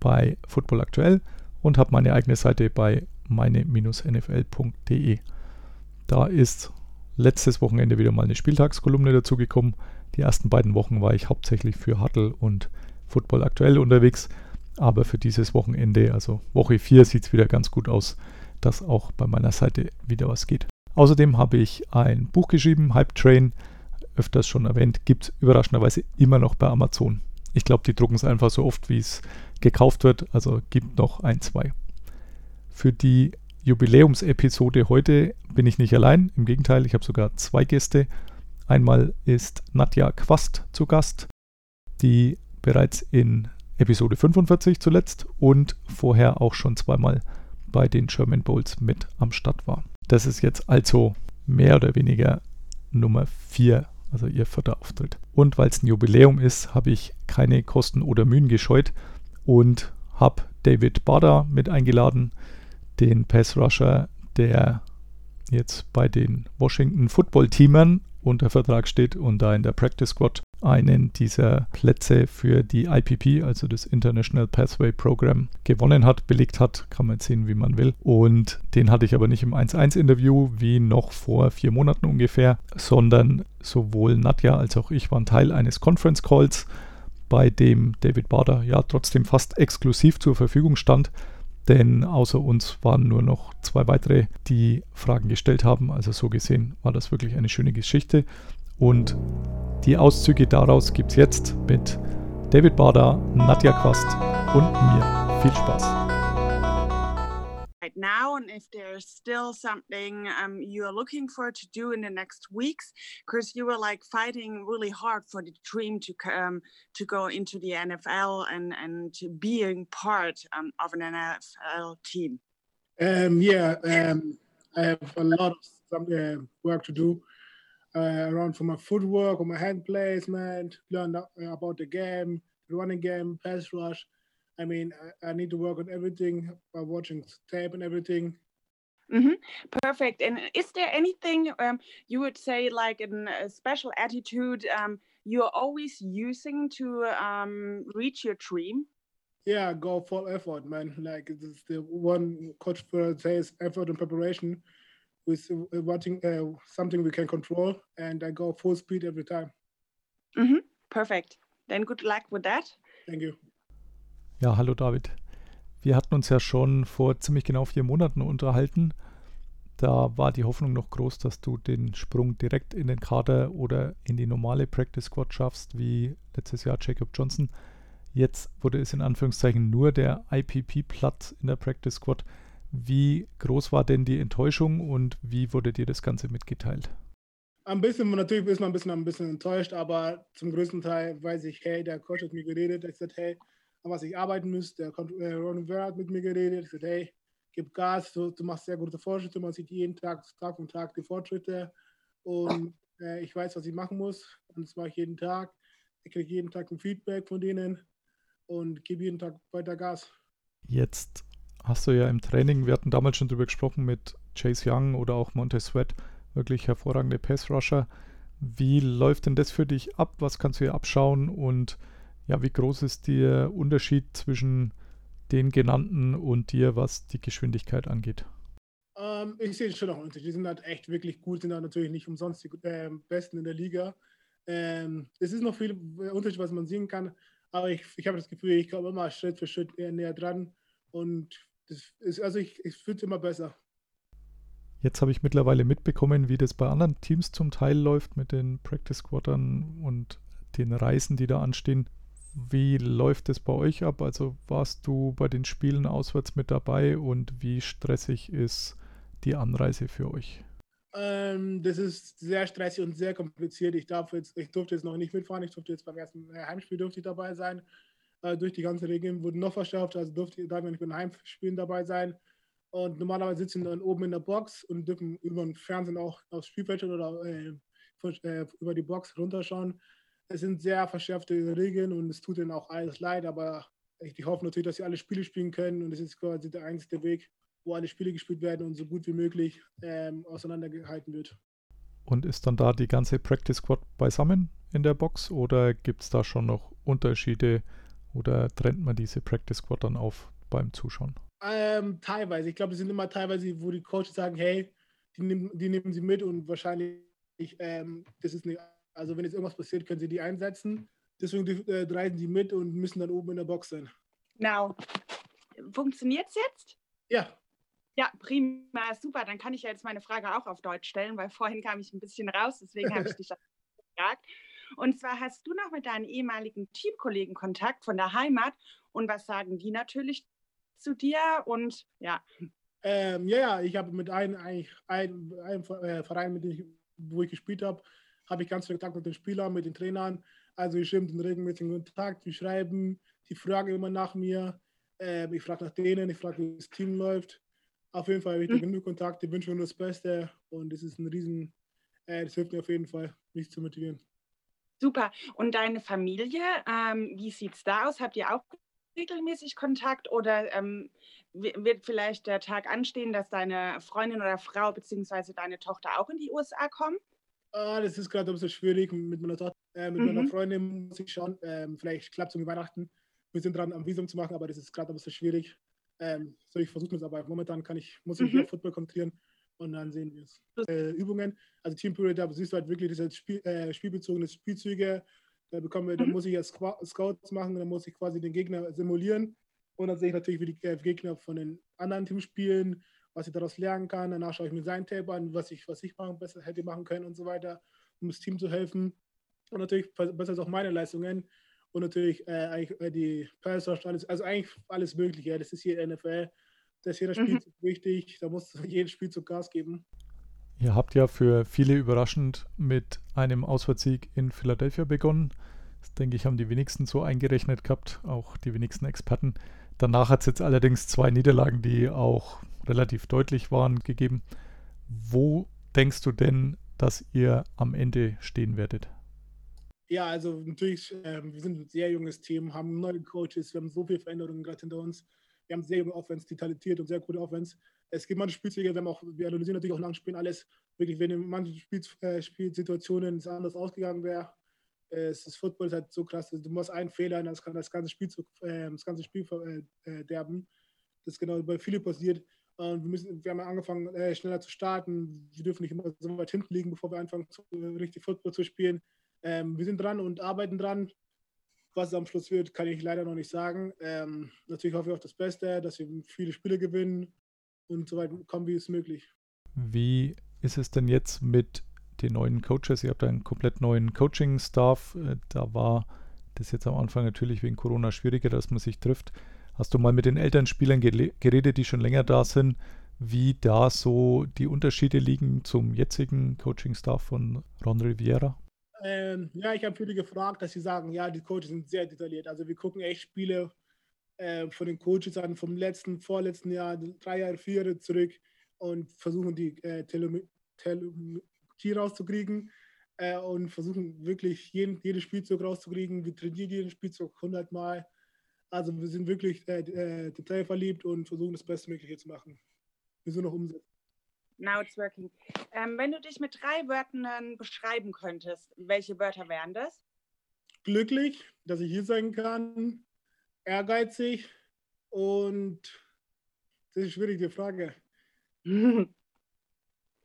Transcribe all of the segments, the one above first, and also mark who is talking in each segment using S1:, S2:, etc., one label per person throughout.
S1: bei Football Aktuell und habe meine eigene Seite bei meine-nfl.de. Da ist letztes Wochenende wieder mal eine Spieltagskolumne dazugekommen. Die ersten beiden Wochen war ich hauptsächlich für Huddle und Football Aktuell unterwegs, aber für dieses Wochenende, also Woche 4, sieht es wieder ganz gut aus, dass auch bei meiner Seite wieder was geht. Außerdem habe ich ein Buch geschrieben, Hype Train, öfters schon erwähnt, gibt es überraschenderweise immer noch bei Amazon. Ich glaube, die drucken es einfach so oft, wie es gekauft wird, also gibt noch ein, zwei. Für die Jubiläumsepisode heute bin ich nicht allein, im Gegenteil, ich habe sogar zwei Gäste. Einmal ist Nadja Quast zu Gast, die bereits in Episode 45 zuletzt und vorher auch schon zweimal bei den German Bowls mit am Start war. Das ist jetzt also mehr oder weniger Nummer 4 also ihr vierter. Und weil es ein Jubiläum ist, habe ich keine Kosten oder Mühen gescheut und habe David Bader mit eingeladen, den Pass Rusher, der jetzt bei den Washington Football Teamern unter Vertrag steht und da in der Practice Squad einen dieser Plätze für die IPP, also das International Pathway Program, gewonnen hat, belegt hat. Kann man sehen, wie man will. Und den hatte ich aber nicht im 1-1-Interview wie noch vor vier Monaten ungefähr, sondern sowohl Nadja als auch ich waren Teil eines Conference Calls, bei dem David Bader ja trotzdem fast exklusiv zur Verfügung stand denn außer uns waren nur noch zwei weitere, die Fragen gestellt haben. Also so gesehen war das wirklich eine schöne Geschichte. Und die Auszüge daraus gibt es jetzt mit David Bader, Nadja Quast und mir. Viel Spaß.
S2: Right now and if there's still something um, you are looking for to do in the next weeks because you were like fighting really hard for the dream to um, to go into the NFL and and being part um, of an NFL team.
S3: Um, yeah um, I have a lot of some, uh, work to do uh, around for my footwork or my hand placement learn about the game running game pass rush I mean, I, I, need to work on everything by watching tape and everything.
S2: Mm-hmm. Perfect. And is there anything um, you would say, like in a special attitude, um, you're always using to um, reach your dream?
S3: Yeah, go full effort, man. Like it's the one coach says effort and preparation with uh, watching uh, something we can control, and I go full speed every time.
S2: Mm-hmm. Perfect. Then good luck with that.
S3: Thank you.
S1: Ja, hallo David. Wir hatten uns ja schon vor ziemlich genau vier Monaten unterhalten. Da war die Hoffnung noch groß, dass du den Sprung direkt in den Kader oder in die normale Practice Squad schaffst, wie letztes Jahr Jacob Johnson. Jetzt wurde es in Anführungszeichen nur der IPP-Platz in der Practice Squad. Wie groß war denn die Enttäuschung und wie wurde dir das Ganze mitgeteilt?
S3: Ein bisschen, natürlich ist man ein bisschen, ein bisschen enttäuscht, aber zum größten Teil weiß ich, hey, der Coach hat mir geredet, er sagt, hey, an was ich arbeiten müsste. Der äh, Ron Rivera hat mit mir geredet, gesagt, hey, gib Gas, du, du, machst sehr gute Fortschritte, man sieht jeden Tag, Tag für Tag die Fortschritte und äh, ich weiß, was ich machen muss und das mache ich jeden Tag. Ich kriege jeden Tag ein Feedback von denen und gebe jeden Tag weiter Gas.
S1: Jetzt hast du ja im Training, wir hatten damals schon drüber gesprochen mit Chase Young oder auch Montez Sweat, wirklich hervorragende Pass-Rusher. Wie läuft denn das für dich ab? Was kannst du hier abschauen und ja, wie groß ist der Unterschied zwischen den genannten und dir, was die Geschwindigkeit angeht?
S3: Ähm, ich sehe schon noch einen Unterschied. Die sind halt echt wirklich gut, sind halt natürlich nicht umsonst die äh, Besten in der Liga. Ähm, es ist noch viel Unterschied, was man sehen kann, aber ich, ich habe das Gefühl, ich komme immer Schritt für Schritt näher dran und das ist, also ich, ich fühle es immer besser.
S1: Jetzt habe ich mittlerweile mitbekommen, wie das bei anderen Teams zum Teil läuft mit den Practice Squadern und den Reisen, die da anstehen. Wie läuft es bei euch ab? Also warst du bei den Spielen auswärts mit dabei und wie stressig ist die Anreise für euch?
S3: Ähm, das ist sehr stressig und sehr kompliziert. Ich, darf jetzt, ich durfte jetzt noch nicht mitfahren. Ich durfte jetzt beim ersten Heimspiel durfte ich dabei sein. Äh, durch die ganze Regeln wurden noch verschärft, also durfte darf man nicht mit Heimspielen dabei sein. Und normalerweise sitzen dann oben in der Box und dürfen über den Fernsehen auch aufs Spielfeld oder äh, äh, über die Box runterschauen. Es sind sehr verschärfte Regeln und es tut ihnen auch alles leid, aber ich, hoffe natürlich, dass sie alle Spiele spielen können und es ist quasi der einzige Weg, wo alle Spiele gespielt werden und so gut wie möglich ähm, auseinandergehalten wird.
S1: Und ist dann da die ganze Practice Squad beisammen in der Box oder gibt es da schon noch Unterschiede oder trennt man diese Practice Squad dann auf beim Zuschauen?
S3: Ähm, teilweise. Ich glaube, es sind immer teilweise, wo die Coaches sagen, hey, die nehmen, die nehmen sie mit und wahrscheinlich, ähm, das ist nicht, also wenn jetzt irgendwas passiert, können sie die einsetzen. Deswegen äh, reisen sie mit und müssen dann oben in der Box sein.
S4: Genau. Funktioniert es jetzt?
S3: Ja.
S4: Ja, prima, super. Dann kann ich ja jetzt meine Frage auch auf Deutsch stellen, weil vorhin kam ich ein bisschen raus, deswegen habe ich dich gefragt. Und zwar hast du noch mit deinen ehemaligen Teamkollegen Kontakt von der Heimat und was sagen die natürlich zu dir? Und ja.
S3: Ähm, ja, ja, ich habe mit einem, eigentlich einem, einem Verein, mit dem ich, wo ich gespielt habe, habe ich ganz viel Kontakt mit den Spielern, mit den Trainern. Also ich stehe in regelmäßigen Kontakt, wir schreiben, die fragen immer nach mir. Ähm, ich frage nach denen, ich frage, wie das Team läuft. Auf jeden Fall habe ich mhm. genug Kontakt, ich wünsche mir nur das Beste und es ist ein Riesen, äh, das hilft mir auf jeden Fall, mich zu motivieren.
S4: Super. Und deine Familie, ähm, wie sieht es da aus? Habt ihr auch regelmäßig Kontakt oder ähm, wird vielleicht der Tag anstehen, dass deine Freundin oder Frau bzw. deine Tochter auch in die USA kommen?
S3: Ah, das ist gerade ein bisschen schwierig mit meiner Tochter. Äh, mit mhm. meiner Freundin muss ich schauen. Ähm, vielleicht klappt es um Weihnachten. Wir sind dran, am Visum zu machen, aber das ist gerade ein bisschen schwierig. Ähm, so, ich versuche es aber momentan kann ich, muss ich mich mhm. auf Football konzentrieren und dann sehen wir es. Äh, Übungen, also Team Period, da siehst du halt wirklich diese Spiel, äh, spielbezogene Spielzüge. Da bekommen wir, mhm. da muss ich ja Scouts machen, dann muss ich quasi den Gegner simulieren. Und dann sehe ich natürlich, wie die äh, Gegner von den anderen Teams spielen, was ich daraus lernen kann. Danach schaue ich mir sein Tape an, was ich, was ich machen, besser hätte machen können und so weiter, um das Team zu helfen. Und natürlich besser auch meine Leistungen und natürlich äh, eigentlich äh, die Pass alles, also eigentlich alles Mögliche. Das ist hier NFL da ist jeder Spielzug mhm. wichtig, da muss jedes Spielzug Gas geben.
S1: Ihr habt ja für viele überraschend mit einem Auswärtssieg in Philadelphia begonnen. Das denke ich, haben die wenigsten so eingerechnet gehabt, auch die wenigsten Experten. Danach hat es jetzt allerdings zwei Niederlagen, die auch relativ deutlich waren, gegeben. Wo denkst du denn, dass ihr am Ende stehen werdet?
S3: Ja, also natürlich, äh, wir sind ein sehr junges Team, haben neue Coaches, wir haben so viele Veränderungen gerade hinter uns. Wir haben sehr junge Offense, die talentiert und sehr gute Offense. Es gibt manche Spielzüge, wir, haben auch, wir analysieren natürlich auch Langspielen alles. Wirklich, wenn in manchen Spiel, äh, Spielsituationen es anders ausgegangen wäre, äh, es ist Football ist halt so krass. Du musst einen Fehler, das kann das ganze Spiel, äh, das ganze Spiel verderben. Das ist genau bei Philipp passiert. Und wir, müssen, wir haben angefangen, äh, schneller zu starten. Wir dürfen nicht immer so weit hinten liegen, bevor wir anfangen, zu, richtig Football zu spielen. Ähm, wir sind dran und arbeiten dran. Was es am Schluss wird, kann ich leider noch nicht sagen. Ähm, natürlich hoffe ich auf das Beste, dass wir viele Spiele gewinnen und so weit kommen, wie es möglich.
S1: Wie ist es denn jetzt mit den neuen Coaches? Ihr habt einen komplett neuen Coaching-Staff. Äh, da war das jetzt am Anfang natürlich wegen Corona schwieriger, dass man sich trifft. Hast du mal mit den Elternspielern geredet, die schon länger da sind, wie da so die Unterschiede liegen zum jetzigen Coaching-Staff von Ron Riviera?
S3: Ähm, ja, ich habe viele gefragt, dass sie sagen, ja, die Coaches sind sehr detailliert. Also wir gucken echt Spiele äh, von den Coaches an, vom letzten, vorletzten Jahr, drei Jahre, vier Jahre zurück und versuchen die äh, Telemetrie rauszukriegen äh, und versuchen wirklich jeden, jeden Spielzug rauszukriegen. Wir trainieren jeden Spielzug 100 Mal. Also wir sind wirklich äh, äh, detailverliebt und versuchen das Bestmögliche zu machen. Wir sind noch umsetzen.
S4: Now it's working. Ähm, wenn du dich mit drei Wörtern beschreiben könntest, welche Wörter wären das?
S3: Glücklich, dass ich hier sein kann, ehrgeizig und das ist schwierig, die Frage.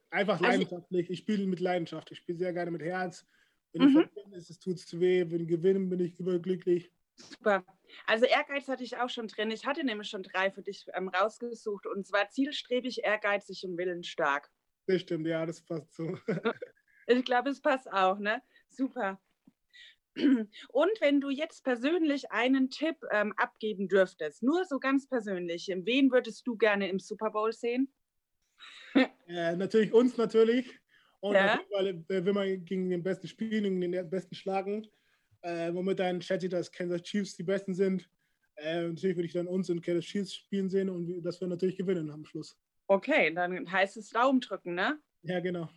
S3: Einfach also leidenschaftlich. Ich spiele mit Leidenschaft. Ich spiele sehr gerne mit Herz. Wenn mhm. ich verliere, ist es tut es weh. Wenn ich gewinne, bin ich überglücklich.
S4: Super. Also Ehrgeiz hatte ich auch schon drin. Ich hatte nämlich schon drei für dich ähm, rausgesucht und zwar zielstrebig, ehrgeizig und willensstark.
S3: Das stimmt, ja, das passt so.
S4: ich glaube, es passt auch, ne? Super. Und wenn du jetzt persönlich einen Tipp ähm, abgeben dürftest, nur so ganz persönlich, wen würdest du gerne im Super Bowl sehen?
S3: äh, natürlich uns natürlich. Und ja. natürlich, weil, äh, wenn man gegen den Besten spielen, gegen den Besten schlagen, Äh, momentan schätze ich, dass Kansas Chiefs die Besten sind. Äh, natürlich würde ich dann uns und Kansas Chiefs spielen sehen und dass wir natürlich gewinnen am Schluss.
S4: Okay, dann heißt es Daumen drücken, ne?
S3: Ja, genau.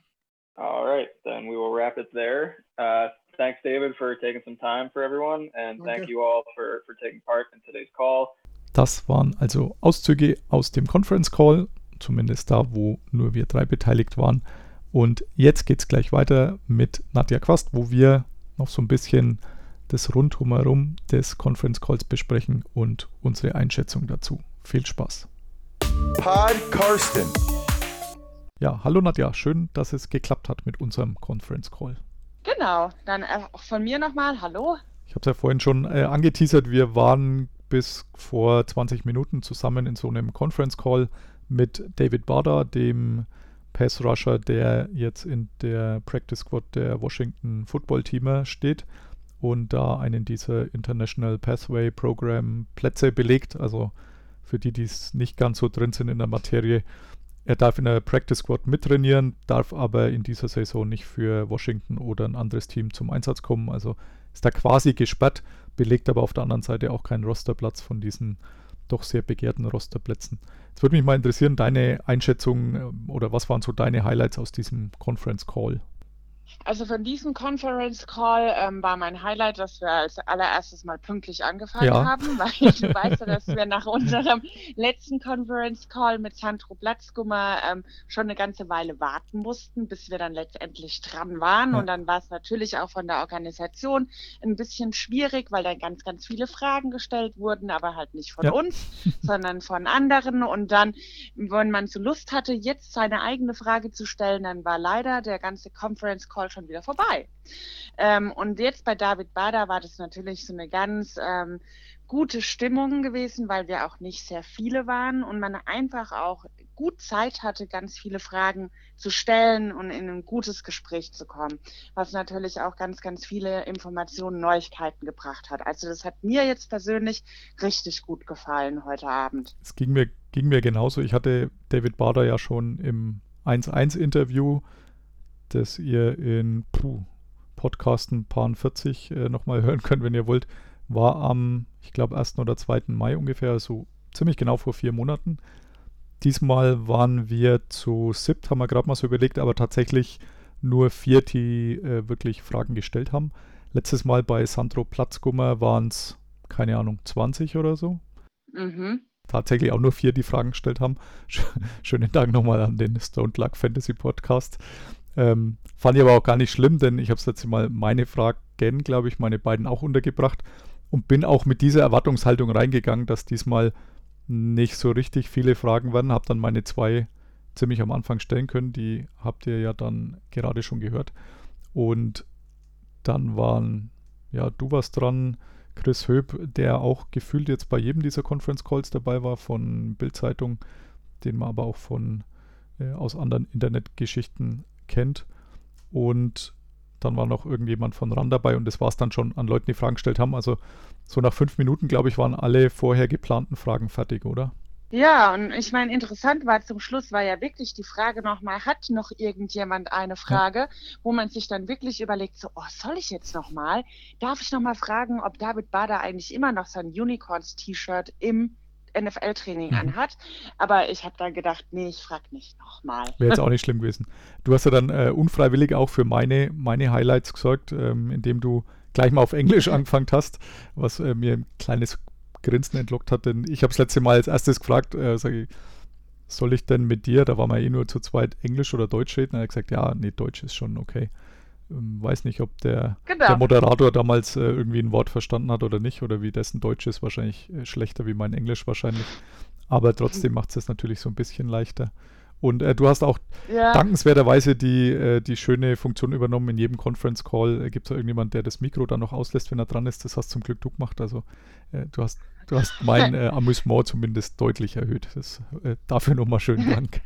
S5: All right, then we will wrap it there. Uh, thanks, David, for taking some time for everyone, and thank
S3: Okay.
S5: you all for, for taking part in today's call.
S1: Das waren also Auszüge aus dem Conference Call, zumindest da, wo nur wir drei beteiligt waren. Und jetzt geht es gleich weiter mit Nadja Quast, wo wir noch so ein bisschen das Rundherum des Conference Calls besprechen und unsere Einschätzung dazu. Viel Spaß.
S6: Pod Karsten.
S1: Ja, hallo Nadja, schön, dass es geklappt hat mit unserem Conference Call.
S4: Genau, dann äh, auch von mir nochmal, hallo.
S1: Ich habe es ja vorhin schon äh, angeteasert, wir waren bis vor 20 Minuten zusammen in so einem Conference Call mit David Bader, dem Pass Rusher, der jetzt in der Practice Squad der Washington Football Teamer steht und da einen dieser International Pathway Program Plätze belegt. Also für die, die es nicht ganz so drin sind in der Materie, er darf in der Practice Squad mittrainieren, darf aber in dieser Saison nicht für Washington oder ein anderes Team zum Einsatz kommen. Also ist da quasi gesperrt, belegt aber auf der anderen Seite auch keinen Rosterplatz von diesen doch sehr begehrten Rosterplätzen. Jetzt würde mich mal interessieren, deine Einschätzung ähm, oder was waren so deine Highlights aus diesem Conference Call?
S4: Also von diesem Conference Call ähm, war mein Highlight, dass wir als allererstes mal pünktlich angefangen
S1: Ja.
S4: haben, weil du weißt ja, dass wir nach unserem letzten Conference Call mit Sandro Platzgummer ähm, schon eine ganze Weile warten mussten, bis wir dann letztendlich dran waren.
S1: Ja.
S4: Und dann war es natürlich auch von der Organisation ein bisschen schwierig, weil dann ganz, ganz viele Fragen gestellt wurden, aber halt nicht von
S1: Ja.
S4: uns, sondern von anderen. Und dann, wenn man so Lust hatte, jetzt seine eigene Frage zu stellen, dann war leider der ganze Conference Call schon wieder vorbei. Ähm, und jetzt bei David Bader war das natürlich so eine ganz ähm, gute Stimmung gewesen, weil wir auch nicht sehr viele waren und man einfach auch gut Zeit hatte, ganz viele Fragen zu stellen und in ein gutes Gespräch zu kommen, was natürlich auch ganz, ganz viele Informationen, Neuigkeiten gebracht hat. Also das hat mir jetzt persönlich richtig gut gefallen heute Abend.
S1: Es ging mir, ging mir genauso. Ich hatte David Bader ja schon im 1-1-Interview, das ihr in puh, Podcasten Paar 40 äh, nochmal hören könnt, wenn ihr wollt, war am, ich glaube, 1. oder 2. Mai ungefähr, also ziemlich genau vor vier Monaten. Diesmal waren wir zu SIPT, haben wir gerade mal so überlegt, aber tatsächlich nur vier, die äh, wirklich Fragen gestellt haben. Letztes Mal bei Sandro Platzgummer waren es, keine Ahnung, 20 oder so
S4: Mhm.
S1: tatsächlich auch nur vier, die Fragen gestellt haben. Sch- Schönen Dank nochmal an den Stone Luck Fantasy Podcast. Ähm, fand ich aber auch gar nicht schlimm, denn ich habe das letzte Mal meine Fragen, glaube ich, meine beiden auch untergebracht und bin auch mit dieser Erwartungshaltung reingegangen, dass diesmal nicht so richtig viele Fragen werden. Habe dann meine zwei ziemlich am Anfang stellen können, die habt ihr ja dann gerade schon gehört. Und dann waren, ja, du warst dran, Chris Höp, der auch gefühlt jetzt bei jedem dieser Conference Calls dabei war, von Bild-Zeitung, den man aber auch von äh, aus anderen Internetgeschichten kennt. Und dann war noch irgendjemand von RAN dabei und das war es dann schon an Leuten, die Fragen gestellt haben. Also so nach fünf Minuten, glaube ich, waren alle vorher geplanten Fragen fertig, oder?
S4: Ja, und ich meine, interessant war zum Schluss war ja wirklich die Frage nochmal, hat noch irgendjemand eine Frage, wo man sich dann wirklich überlegt, so, oh, soll ich jetzt nochmal? Darf ich nochmal fragen, ob David Bader eigentlich immer noch sein Unicorns-T-Shirt im NFL-Training
S1: Mhm.
S4: anhat? Aber ich habe dann gedacht, nee, ich frage nicht nochmal.
S1: Wäre jetzt auch nicht schlimm gewesen. Du hast ja dann äh, unfreiwillig auch für meine, meine Highlights gesorgt, ähm, indem du gleich mal auf Englisch angefangen hast, was äh, mir ein kleines Grinsen entlockt hat, denn ich habe das letzte Mal als erstes gefragt, äh, sage ich, soll ich denn mit dir, da waren wir eh nur zu zweit, Englisch oder Deutsch reden? Er hat gesagt, ja, nee, Deutsch ist schon okay. Ähm, weiß nicht, ob der,
S4: Genau.
S1: der Moderator damals äh, irgendwie ein Wort verstanden hat oder nicht, oder wie dessen Deutsch ist, wahrscheinlich äh, schlechter wie mein Englisch wahrscheinlich. Aber trotzdem macht es das natürlich so ein bisschen leichter. Und äh, du hast auch
S4: Ja.
S1: dankenswerterweise die, äh, die schöne Funktion übernommen. In jedem Conference Call äh, gibt es irgendjemand, der das Mikro dann noch auslässt, wenn er dran ist. Das hast zum Glück du gemacht. Also äh, du hast, du hast mein äh, Amüsement zumindest deutlich erhöht. Das, dafür nochmal schönen Dank.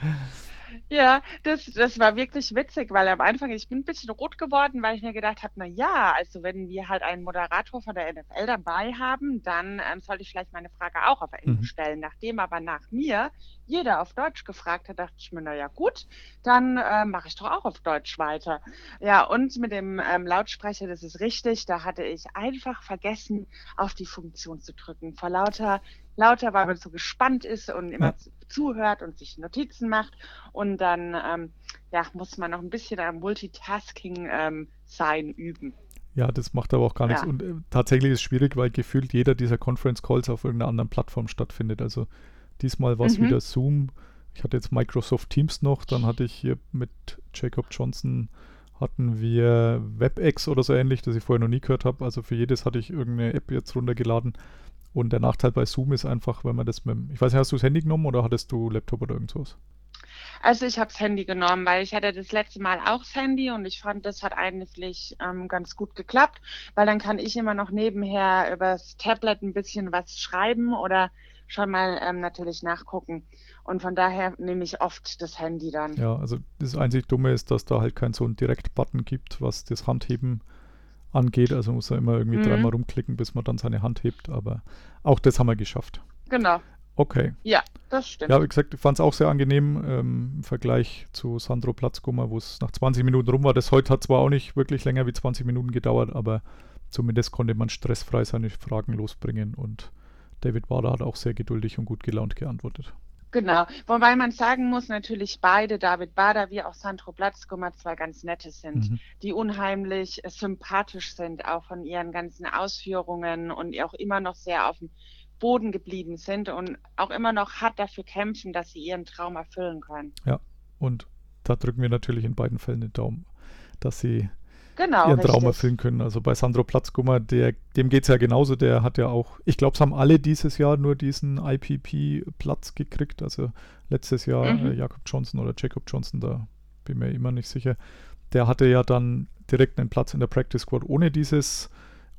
S4: Ja, das, das war wirklich witzig, weil am Anfang, ich bin ein bisschen rot geworden, weil ich mir gedacht habe, na ja, also wenn wir halt einen Moderator von der NFL dabei haben, dann ähm, sollte ich vielleicht meine Frage auch auf Englisch
S1: Mhm.
S4: stellen. Nachdem aber nach mir jeder auf Deutsch gefragt hat, dachte ich mir, na ja gut, dann äh, mache ich doch auch auf Deutsch weiter. Ja, und mit dem ähm, Lautsprecher, das ist richtig, da hatte ich einfach vergessen, auf die Funktion zu drücken. Vor lauter, lauter, weil man so gespannt ist und immer
S1: Ja.
S4: zu- zuhört und sich Notizen macht. Und dann ähm, ja, muss man noch ein bisschen am Multitasking ähm, sein üben.
S1: Ja, das macht aber auch gar nichts.
S4: Ja.
S1: Und äh, tatsächlich ist es schwierig, weil gefühlt jeder dieser Conference Calls auf irgendeiner anderen Plattform stattfindet. Also diesmal war es
S4: Mhm.
S1: wieder Zoom. Ich hatte jetzt Microsoft Teams noch, dann hatte ich hier mit Jacob Johnson hatten wir WebEx oder so ähnlich, das ich vorher noch nie gehört habe. Also für jedes hatte ich irgendeine App jetzt runtergeladen. Und der Nachteil bei Zoom ist einfach, wenn man das mit dem, ich weiß nicht, hast du das Handy genommen oder hattest du Laptop oder irgendwas?
S4: Also ich habe das Handy genommen, weil ich hatte das letzte Mal auch das Handy und ich fand, das hat eigentlich ähm, ganz gut geklappt, weil dann kann ich immer noch nebenher übers Tablet ein bisschen was schreiben oder schon mal ähm, natürlich nachgucken. Und von daher nehme ich oft das Handy dann.
S1: Ja, also das einzig Dumme ist, dass da halt kein so ein Direkt-Button gibt, was das Handheben angeht. Also muss er immer irgendwie
S4: Mhm.
S1: dreimal rumklicken, bis man dann seine Hand hebt. Aber auch das haben wir geschafft.
S4: Genau,
S1: Okay.
S4: ja, das stimmt.
S1: Ja, wie gesagt, ich fand es auch sehr angenehm ähm, im Vergleich zu Sandro Platzgummer, wo es nach 20 Minuten rum war. Das heute hat zwar auch nicht wirklich länger wie 20 Minuten gedauert, aber zumindest konnte man stressfrei seine Fragen losbringen und David Bader hat auch sehr geduldig und gut gelaunt geantwortet.
S4: Genau, wobei man sagen muss, natürlich beide, David Bader wie auch Sandro Platzkummer, zwei ganz nette sind,
S1: Mhm.
S4: die unheimlich äh, sympathisch sind, auch von ihren ganzen Ausführungen und auch immer noch sehr auf dem Boden geblieben sind und auch immer noch hart dafür kämpfen, dass sie ihren Traum erfüllen können.
S1: Und da drücken wir natürlich in beiden Fällen den Daumen, dass sie
S4: Genau,
S1: ihren Traum
S4: richtig.
S1: erfüllen können. Also bei Sandro Platzgummer, der, dem geht es ja genauso, der hat ja auch, ich glaube, es haben alle dieses Jahr nur diesen IPP-Platz gekriegt. Also letztes Jahr
S4: Mhm.
S1: äh, Jakob Johnson oder Jacob Johnson, da bin mir immer nicht sicher. Der hatte ja dann direkt einen Platz in der Practice Squad ohne dieses,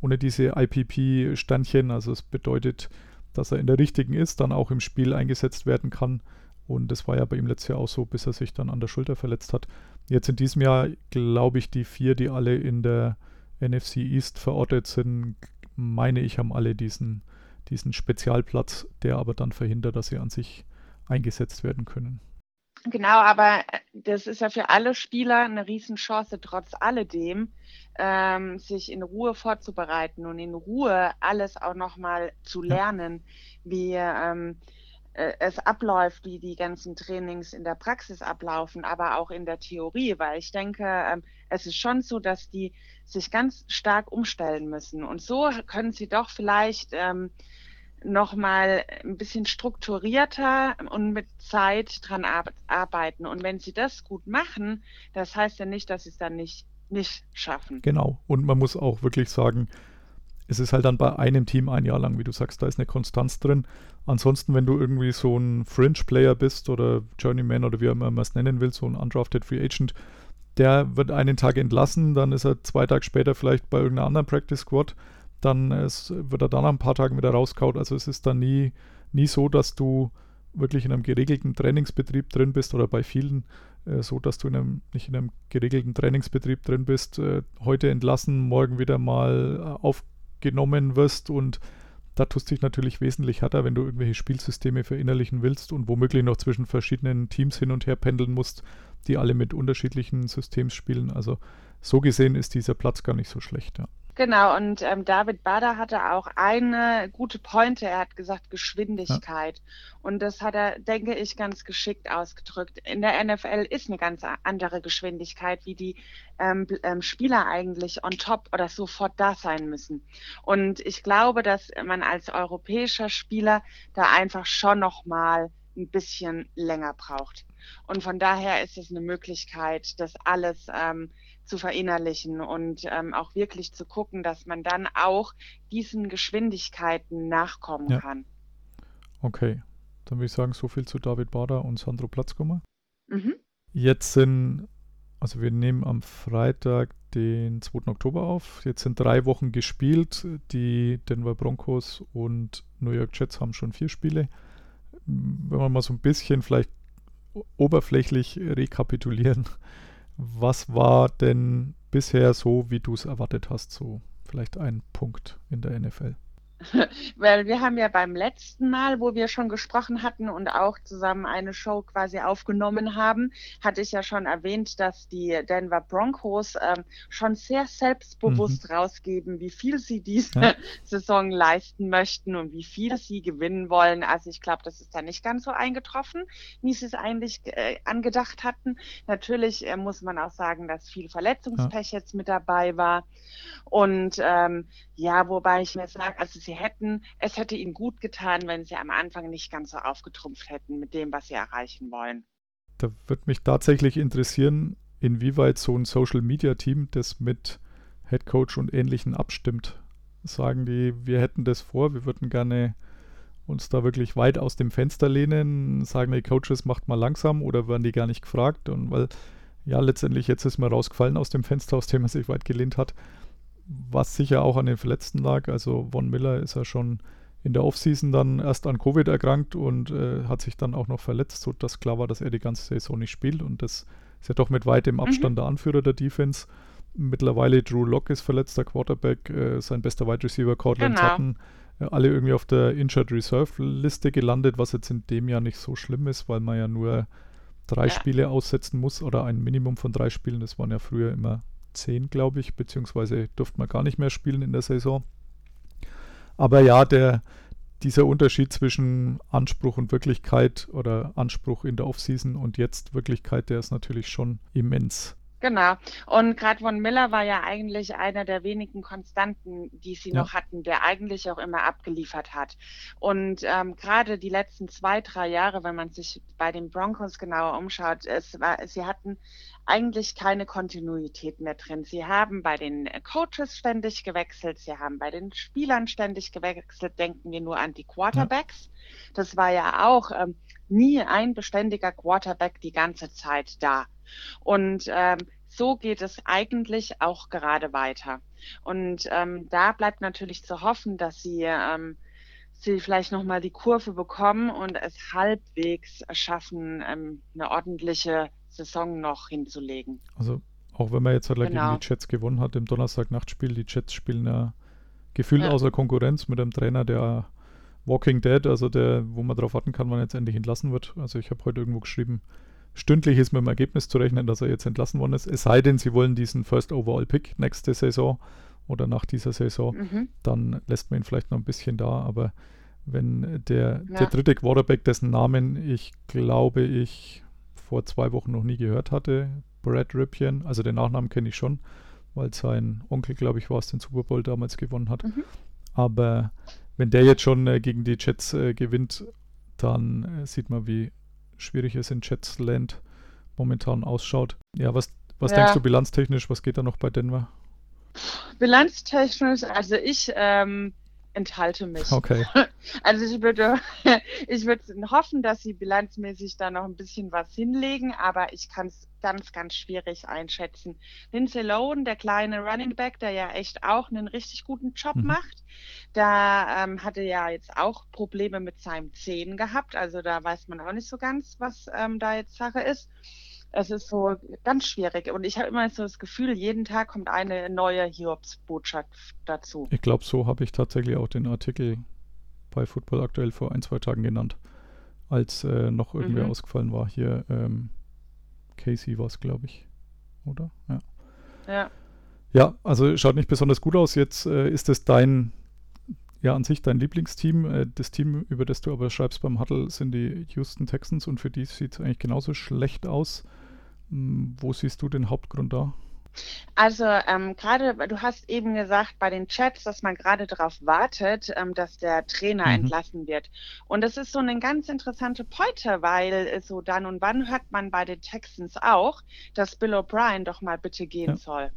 S1: ohne diese IPP-Sternchen. Also es bedeutet, dass er in der richtigen ist, dann auch im Spiel eingesetzt werden kann. Und das war ja bei ihm letztes Jahr auch so, bis er sich dann an der Schulter verletzt hat. Jetzt in diesem Jahr, glaube ich, die vier, die alle in der NFC East verortet sind, meine ich, haben alle diesen, diesen Spezialplatz, der aber dann verhindert, dass sie an sich eingesetzt werden können.
S4: Genau, aber äh, das ist ja für alle Spieler eine Riesenchance, trotz alledem, ähm, sich in Ruhe vorzubereiten und in Ruhe alles auch nochmal zu
S1: Ja.
S4: lernen, wie ähm, äh, es abläuft, wie die ganzen Trainings in der Praxis ablaufen, aber auch in der Theorie, weil ich denke, ähm, es ist schon so, dass die sich ganz stark umstellen müssen. Und so können sie doch vielleicht ähm, nochmal ein bisschen strukturierter und mit Zeit dran ar arbeiten. Und wenn sie das gut machen, das heißt ja nicht, dass sie es dann nicht, nicht schaffen.
S1: Genau. Und man muss auch wirklich sagen, es ist halt dann bei einem Team ein Jahr lang, wie du sagst, da ist eine Konstanz drin. Ansonsten, wenn du irgendwie so ein Fringe-Player bist oder Journeyman oder wie auch immer man es nennen will, so ein Undrafted Free Agent, der wird einen Tag entlassen, dann ist er zwei Tage später vielleicht bei irgendeiner anderen Practice Squad, dann ist, wird er dann nach ein paar Tagen wieder rauskaut. Also es ist dann nie, nie so, dass du wirklich in einem geregelten Trainingsbetrieb drin bist oder bei vielen äh, so, dass du in einem, nicht in einem geregelten Trainingsbetrieb drin bist, äh, heute entlassen, morgen wieder mal äh, aufgenommen wirst und da tust du dich natürlich wesentlich härter, wenn du irgendwelche Spielsysteme verinnerlichen willst und womöglich noch zwischen verschiedenen Teams hin und her pendeln musst, die alle mit unterschiedlichen Systems spielen. Also so gesehen ist dieser Platz gar nicht so schlecht. Ja.
S4: Genau, und ähm, David Bader hatte auch eine gute Pointe. Er hat gesagt Geschwindigkeit. Und das hat er, denke ich, ganz geschickt ausgedrückt. In der NFL ist eine ganz andere Geschwindigkeit, wie die ähm, ähm, Spieler eigentlich on top oder sofort da sein müssen. Und ich glaube, dass man als europäischer Spieler da einfach schon noch mal ein bisschen länger braucht. Und von daher ist es eine Möglichkeit, das alles ähm, zu verinnerlichen und ähm, auch wirklich zu gucken, dass man dann auch diesen Geschwindigkeiten nachkommen
S1: Ja.
S4: kann.
S1: Okay, dann würde ich sagen, so viel zu David Bader und Sandro Platzkummer.
S4: Mhm.
S1: Jetzt sind, also wir nehmen am Freitag den 2. Oktober auf. Jetzt sind drei Wochen gespielt. Die Denver Broncos und New York Jets haben schon vier Spiele. Wenn man mal so ein bisschen vielleicht oberflächlich rekapitulieren. Was war denn bisher so, wie du es erwartet hast? So vielleicht ein Punkt in der NFL.
S4: Weil wir haben ja beim letzten Mal, wo wir schon gesprochen hatten und auch zusammen eine Show quasi aufgenommen haben, hatte ich ja schon erwähnt, dass die Denver Broncos ähm, schon sehr selbstbewusst mhm. rausgeben, wie viel sie diese ja. Saison leisten möchten und wie viel sie gewinnen wollen. Also ich glaube, das ist da nicht ganz so eingetroffen, wie sie es eigentlich äh, angedacht hatten. Natürlich äh, muss man auch sagen, dass viel Verletzungspech ja. jetzt mit dabei war. Und ähm, ja, wobei ich mir sage, also sie hätten, es hätte ihnen gut getan, wenn sie am Anfang nicht ganz so aufgetrumpft hätten mit dem, was sie erreichen wollen.
S1: Da würde mich tatsächlich interessieren, inwieweit so ein Social Media Team das mit Head Coach und Ähnlichen abstimmt. Sagen die, wir hätten das vor, wir würden gerne uns da wirklich weit aus dem Fenster lehnen, sagen die Coaches, macht mal langsam oder werden die gar nicht gefragt? Und weil, ja, letztendlich jetzt ist man rausgefallen aus dem Fenster, aus dem man sich weit gelehnt hat was sicher auch an den Verletzten lag. Also Von Miller ist ja schon in der Offseason dann erst an Covid erkrankt und äh, hat sich dann auch noch verletzt, sodass klar war, dass er die ganze Saison nicht spielt. Und das ist ja doch mit weitem Abstand mhm. der Anführer der Defense. Mittlerweile Drew Locke ist verletzt, der Quarterback, äh, sein bester Wide Receiver Cortland genau. Sutton, äh, alle irgendwie auf der Injured Reserve Liste gelandet, was jetzt in dem Jahr nicht so schlimm ist, weil man ja nur drei ja. Spiele aussetzen muss oder ein Minimum von drei Spielen. Das waren ja früher immer 10, glaube ich, beziehungsweise durfte man gar nicht mehr spielen in der Saison. Aber ja, der, dieser Unterschied zwischen Anspruch und Wirklichkeit oder Anspruch in der Offseason und jetzt Wirklichkeit, der ist natürlich schon immens.
S4: Genau. Und gerade von Miller war ja eigentlich einer der wenigen Konstanten, die sie ja. noch hatten, der eigentlich auch immer abgeliefert hat. Und ähm, gerade die letzten zwei, drei Jahre, wenn man sich bei den Broncos genauer umschaut, es war, sie hatten eigentlich keine Kontinuität mehr drin. Sie haben bei den Coaches ständig gewechselt, sie haben bei den Spielern ständig gewechselt. Denken wir nur an die Quarterbacks. Ja. Das war ja auch ähm, nie ein beständiger Quarterback die ganze Zeit da. Und ähm, so geht es eigentlich auch gerade weiter. Und ähm, da bleibt natürlich zu hoffen, dass sie, ähm, sie vielleicht nochmal die Kurve bekommen und es halbwegs schaffen, ähm, eine ordentliche Saison noch hinzulegen.
S1: Also auch wenn man jetzt halt genau. gegen die Jets gewonnen hat im Donnerstag-Nachtspiel, die Jets spielen ja gefühlt ja. außer Konkurrenz mit einem Trainer, der Walking Dead, also der, wo man darauf warten kann, wann er jetzt endlich entlassen wird. Also ich habe heute irgendwo geschrieben, stündlich ist mit dem Ergebnis zu rechnen, dass er jetzt entlassen worden ist. Es sei denn, sie wollen diesen First Overall Pick nächste Saison oder nach dieser Saison, mhm. dann lässt man ihn vielleicht noch ein bisschen da. Aber wenn der, ja. der dritte Quarterback, dessen Namen ich glaube ich vor zwei Wochen noch nie gehört hatte, Brad Ripien, also den Nachnamen kenne ich schon, weil sein Onkel, glaube ich, war es, den Super Bowl damals gewonnen hat. Mhm. Aber wenn der jetzt schon äh, gegen die Jets äh, gewinnt, dann äh, sieht man, wie schwierig es in Jetsland momentan ausschaut. Ja, was, was ja. denkst du bilanztechnisch? Was geht da noch bei Denver?
S4: Bilanztechnisch, also ich ähm, enthalte mich.
S1: Okay.
S4: Also ich würde, ich würde hoffen, dass sie bilanzmäßig da noch ein bisschen was hinlegen, aber ich kann es ganz, ganz schwierig einschätzen. Lindsay Lohan, der kleine Running Back, der ja echt auch einen richtig guten Job mhm. macht, da ähm, hatte ja jetzt auch Probleme mit seinem Zehen gehabt. Also da weiß man auch nicht so ganz, was ähm, da jetzt Sache ist es ist so ganz schwierig. Und ich habe immer so das Gefühl, jeden Tag kommt eine neue Hiobs-Botschaft dazu.
S1: Ich glaube, so habe ich tatsächlich auch den Artikel bei Football aktuell vor ein, zwei Tagen genannt, als äh, noch irgendwer mhm. ausgefallen war. Hier ähm, Casey war es, glaube ich. Oder? Ja.
S4: Ja.
S1: Ja, also schaut nicht besonders gut aus. Jetzt äh, ist es dein, ja, an sich dein Lieblingsteam. Äh, das Team, über das du aber schreibst beim Huddle, sind die Houston Texans und für die sieht es eigentlich genauso schlecht aus. Hm, wo siehst du den Hauptgrund da?
S4: Also ähm, gerade, du hast eben gesagt bei den Chats, dass man gerade darauf wartet, ähm, dass der Trainer mhm. entlassen wird. Und das ist so eine ganz interessante Pointe, weil so dann und wann hört man bei den Texans auch, dass Bill O'Brien doch mal bitte gehen ja. soll.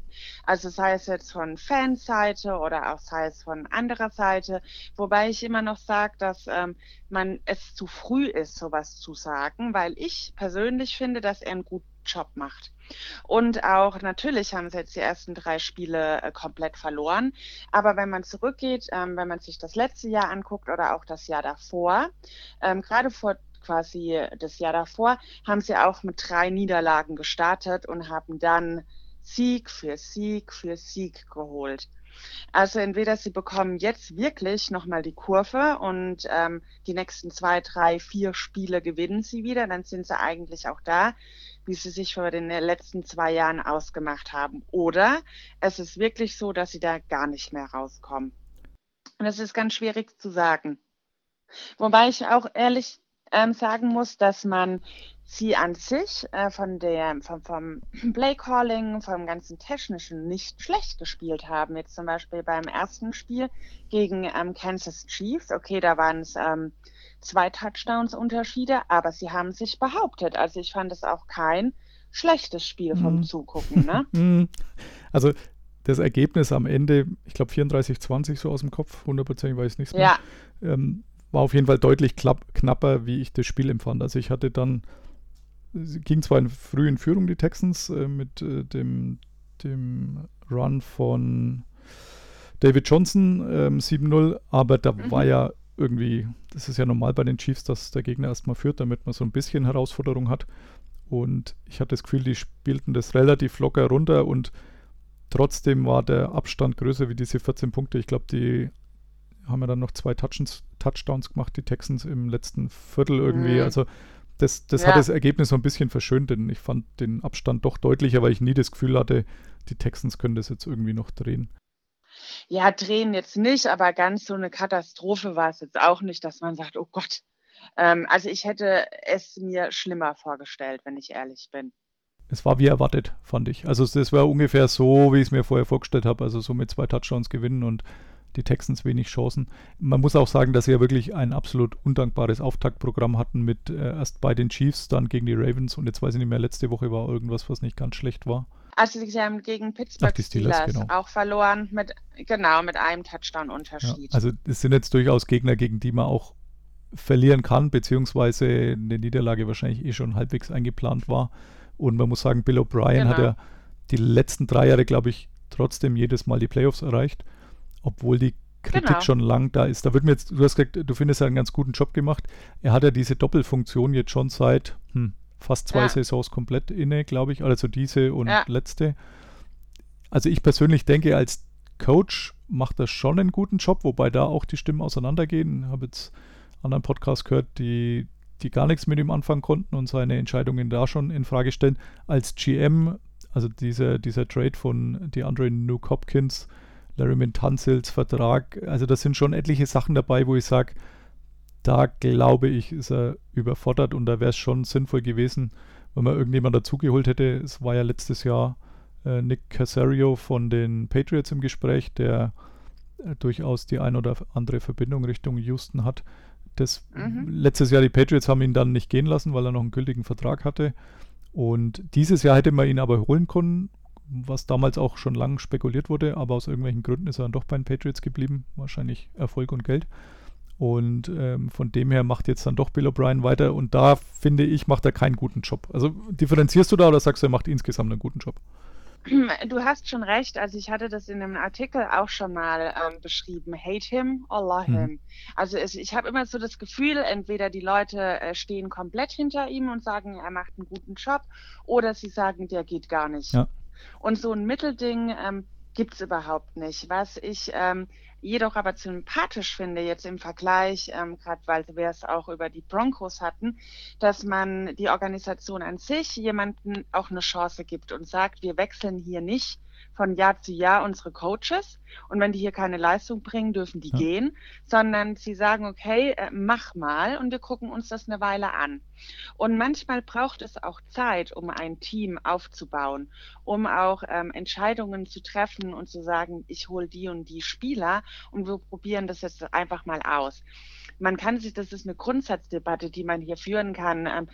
S4: Also sei es jetzt von Fanseite oder auch sei es von anderer Seite, wobei ich immer noch sage, dass ähm, man es zu früh ist, sowas zu sagen, weil ich persönlich finde, dass er einen guten Job macht. Und auch natürlich haben sie jetzt die ersten drei Spiele äh, komplett verloren. Aber wenn man zurückgeht, ähm, wenn man sich das letzte Jahr anguckt oder auch das Jahr davor, ähm, gerade vor quasi das Jahr davor, haben sie auch mit drei Niederlagen gestartet und haben dann Sieg für Sieg für Sieg geholt. Also entweder sie bekommen jetzt wirklich nochmal die Kurve und ähm, die nächsten zwei, drei, vier Spiele gewinnen sie wieder, dann sind sie eigentlich auch da, wie sie sich vor den letzten zwei Jahren ausgemacht haben. Oder es ist wirklich so, dass sie da gar nicht mehr rauskommen. Und das ist ganz schwierig zu sagen. Wobei ich auch ehrlich ähm, sagen muss, dass man sie an sich äh, von der, vom, vom Play-Calling, vom ganzen Technischen nicht schlecht gespielt haben. Jetzt zum Beispiel beim ersten Spiel gegen ähm, Kansas Chiefs. Okay, da waren es ähm, zwei Touchdowns-Unterschiede, aber sie haben sich behauptet. Also ich fand es auch kein schlechtes Spiel vom mm. Zugucken. Ne?
S1: Mhm. also das Ergebnis am Ende, ich glaube 34-20 so aus dem Kopf, 100% weiß ich nichts mehr. Ja. Ähm, war auf jeden Fall deutlich knapper, wie ich das Spiel empfand. Also ich hatte dann, ging zwar in früh in Führung die Texans äh, mit äh, dem, dem Run von David Johnson ähm, 7-0, aber da mhm. war ja irgendwie, das ist ja normal bei den Chiefs, dass der Gegner erstmal führt, damit man so ein bisschen Herausforderung hat. Und ich hatte das Gefühl, die spielten das relativ locker runter und trotzdem war der Abstand größer wie diese 14 Punkte. Ich glaube, die haben ja dann noch zwei Touchdowns, Touchdowns gemacht, die Texans im letzten Viertel irgendwie. Mhm. Also das, das ja. hat das Ergebnis so ein bisschen verschönt, denn ich fand den Abstand doch deutlicher, weil ich nie das Gefühl hatte, die Texans können das jetzt irgendwie noch drehen.
S4: Ja, drehen jetzt nicht, aber ganz so eine Katastrophe war es jetzt auch nicht, dass man sagt, oh Gott. Ähm, also ich hätte es mir schlimmer vorgestellt, wenn ich ehrlich bin.
S1: Es war wie erwartet, fand ich. Also das war ungefähr so, wie ich es mir vorher vorgestellt habe. Also so mit zwei Touchdowns gewinnen und die Texans wenig Chancen. Man muss auch sagen, dass sie ja wirklich ein absolut undankbares Auftaktprogramm hatten mit äh, erst bei den Chiefs, dann gegen die Ravens und jetzt weiß ich nicht mehr, letzte Woche war irgendwas, was nicht ganz schlecht war.
S4: Also sie haben gegen Pittsburgh Ach, die Steelers, Steelers genau. auch verloren, mit, genau, mit einem Touchdown-Unterschied.
S1: Ja, also es sind jetzt durchaus Gegner, gegen die man auch verlieren kann, beziehungsweise eine Niederlage wahrscheinlich eh schon halbwegs eingeplant war. Und man muss sagen, Bill O'Brien genau. hat ja die letzten drei Jahre, glaube ich, trotzdem jedes Mal die Playoffs erreicht obwohl die Kritik genau. schon lang da ist. Da wird mir jetzt, du hast gesagt, du findest ja einen ganz guten Job gemacht. Er hat ja diese Doppelfunktion jetzt schon seit hm, fast zwei ja. Saisons komplett inne, glaube ich. Also diese und ja. letzte. Also ich persönlich denke, als Coach macht er schon einen guten Job, wobei da auch die Stimmen auseinandergehen. Ich habe jetzt anderen Podcasts gehört, die, die gar nichts mit ihm anfangen konnten und seine Entscheidungen da schon in Frage stellen. Als GM, also dieser, dieser Trade von DeAndre Nuke Hopkins, Larry Mintanzels Vertrag. Also da sind schon etliche Sachen dabei, wo ich sage, da glaube ich, ist er überfordert und da wäre es schon sinnvoll gewesen, wenn man irgendjemand dazugeholt hätte. Es war ja letztes Jahr äh, Nick Casario von den Patriots im Gespräch, der äh, durchaus die ein oder andere Verbindung Richtung Houston hat. Das, mhm. Letztes Jahr die Patriots haben ihn dann nicht gehen lassen, weil er noch einen gültigen Vertrag hatte. Und dieses Jahr hätte man ihn aber holen können was damals auch schon lange spekuliert wurde, aber aus irgendwelchen Gründen ist er dann doch bei den Patriots geblieben. Wahrscheinlich Erfolg und Geld. Und ähm, von dem her macht jetzt dann doch Bill O'Brien weiter und da finde ich, macht er keinen guten Job. Also differenzierst du da oder sagst du, er macht insgesamt einen guten Job?
S4: Du hast schon recht. Also ich hatte das in einem Artikel auch schon mal ähm, beschrieben. Hate him or love hm. him. Also es, ich habe immer so das Gefühl, entweder die Leute äh, stehen komplett hinter ihm und sagen, er macht einen guten Job, oder sie sagen, der geht gar nicht. Ja. Und so ein Mittelding ähm, gibt es überhaupt nicht. Was ich ähm, jedoch aber sympathisch finde, jetzt im Vergleich, ähm, gerade weil wir es auch über die Broncos hatten, dass man die Organisation an sich jemanden auch eine Chance gibt und sagt, wir wechseln hier nicht von Jahr zu Jahr unsere Coaches und wenn die hier keine Leistung bringen, dürfen die ja. gehen, sondern sie sagen, okay, äh, mach mal und wir gucken uns das eine Weile an. Und manchmal braucht es auch Zeit, um ein Team aufzubauen, um auch ähm, Entscheidungen zu treffen und zu sagen, ich hole die und die Spieler und wir probieren das jetzt einfach mal aus. Man kann sich, das ist eine Grundsatzdebatte, die man hier führen kann. Ähm,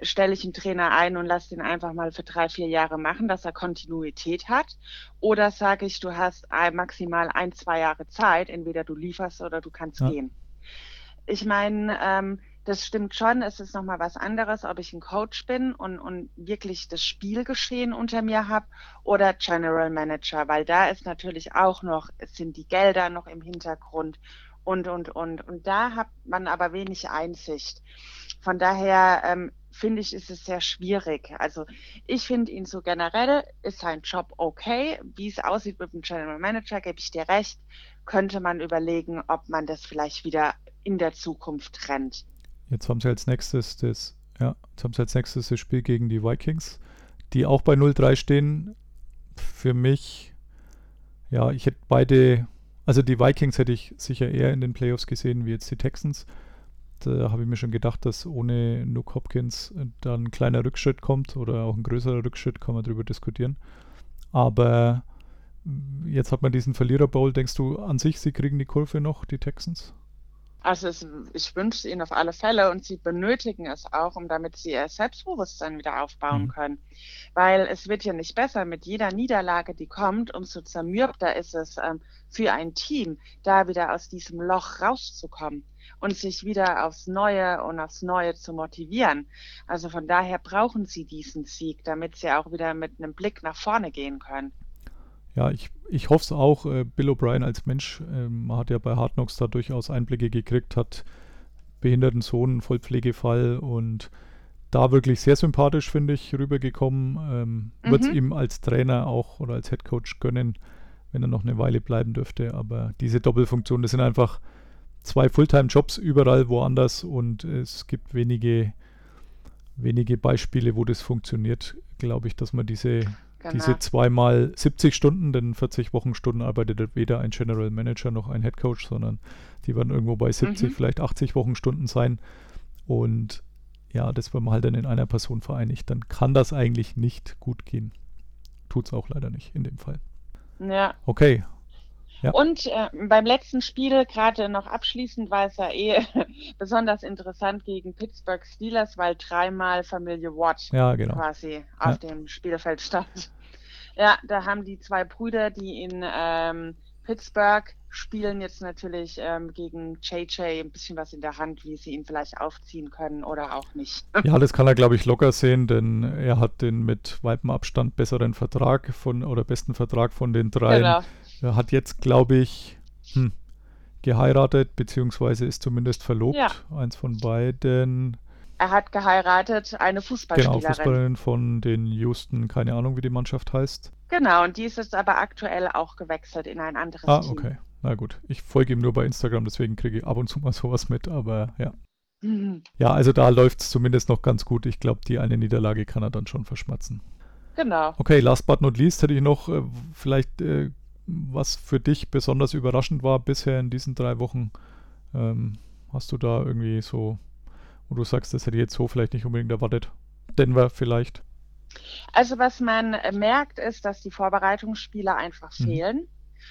S4: stelle ich einen Trainer ein und lasse den einfach mal für drei, vier Jahre machen, dass er Kontinuität hat? Oder sage ich, du hast maximal ein, zwei Jahre Zeit, entweder du lieferst oder du kannst ja. gehen. Ich meine, ähm, das stimmt schon. Es ist nochmal was anderes, ob ich ein Coach bin und, und wirklich das Spielgeschehen unter mir habe oder General Manager, weil da ist natürlich auch noch, es sind die Gelder noch im Hintergrund und, und, und. Und da hat man aber wenig Einsicht. Von daher ähm, finde ich, ist es sehr schwierig. Also ich finde ihn so generell, ist sein Job okay. Wie es aussieht mit dem General Manager, gebe ich dir recht, könnte man überlegen, ob man das vielleicht wieder in der Zukunft trennt.
S1: Jetzt haben sie als nächstes das, ja, jetzt haben sie als nächstes das Spiel gegen die Vikings, die auch bei 0-3 stehen. Für mich, ja, ich hätte beide, also die Vikings hätte ich sicher eher in den Playoffs gesehen wie jetzt die Texans. Da habe ich mir schon gedacht, dass ohne Nuke Hopkins da ein kleiner Rückschritt kommt oder auch ein größerer Rückschritt, kann man darüber diskutieren. Aber jetzt hat man diesen Verlierer Bowl. Denkst du an sich, sie kriegen die Kurve noch, die Texans?
S4: Also es, ich wünsche es ihnen auf alle Fälle und sie benötigen es auch, um damit sie ihr Selbstbewusstsein wieder aufbauen mhm. können. Weil es wird ja nicht besser mit jeder Niederlage, die kommt, umso zermürbter ist es ähm, für ein Team, da wieder aus diesem Loch rauszukommen und sich wieder aufs Neue und aufs Neue zu motivieren. Also von daher brauchen sie diesen Sieg, damit sie auch wieder mit einem Blick nach vorne gehen können.
S1: Ja, ich, ich hoffe es auch. Äh, Bill O'Brien als Mensch ähm, hat ja bei Hard Knocks da durchaus Einblicke gekriegt, hat behinderten Sohn, Vollpflegefall und da wirklich sehr sympathisch, finde ich, rübergekommen. Ähm, mhm. Wird es ihm als Trainer auch oder als Head Coach gönnen, wenn er noch eine Weile bleiben dürfte. Aber diese Doppelfunktion, das sind einfach zwei Fulltime-Jobs überall woanders und es gibt wenige, wenige Beispiele, wo das funktioniert, glaube ich, dass man diese Genau. Diese zweimal 70 Stunden, denn 40 Wochenstunden arbeitet weder ein General Manager noch ein Head Coach, sondern die werden irgendwo bei 70, mhm. vielleicht 80 Wochenstunden sein. Und ja, das wenn man halt dann in einer Person vereinigt, dann kann das eigentlich nicht gut gehen. Tut es auch leider nicht in dem Fall.
S4: Ja.
S1: Okay.
S4: Ja. Und äh, beim letzten Spiel, gerade noch abschließend, war es ja eh besonders interessant gegen Pittsburgh Steelers, weil dreimal Familie Watt
S1: ja, genau.
S4: quasi auf ja. dem Spielfeld stand. Ja, da haben die zwei Brüder, die in ähm, Pittsburgh spielen, jetzt natürlich ähm, gegen JJ ein bisschen was in der Hand, wie sie ihn vielleicht aufziehen können oder auch nicht.
S1: Ja, das kann er, glaube ich, locker sehen, denn er hat den mit weitem Abstand besseren Vertrag von oder besten Vertrag von den drei. Genau. Er hat jetzt, glaube ich, hm, geheiratet, beziehungsweise ist zumindest verlobt. Ja. Eins von beiden.
S4: Er hat geheiratet, eine Fußballspielerin.
S1: Genau, Fußballerin von den Houston, keine Ahnung, wie die Mannschaft heißt.
S4: Genau, und die ist jetzt aber aktuell auch gewechselt in ein anderes
S1: ah,
S4: Team.
S1: Ah, okay. Na gut. Ich folge ihm nur bei Instagram, deswegen kriege ich ab und zu mal sowas mit, aber ja. Mhm. Ja, also da läuft es zumindest noch ganz gut. Ich glaube, die eine Niederlage kann er dann schon verschmatzen.
S4: Genau.
S1: Okay, last but not least hätte ich noch äh, vielleicht äh, was für dich besonders überraschend war bisher in diesen drei Wochen? Ähm, hast du da irgendwie so, wo du sagst, das hätte ich jetzt so vielleicht nicht unbedingt erwartet? Denver vielleicht?
S4: Also was man merkt, ist, dass die Vorbereitungsspiele einfach mhm. fehlen.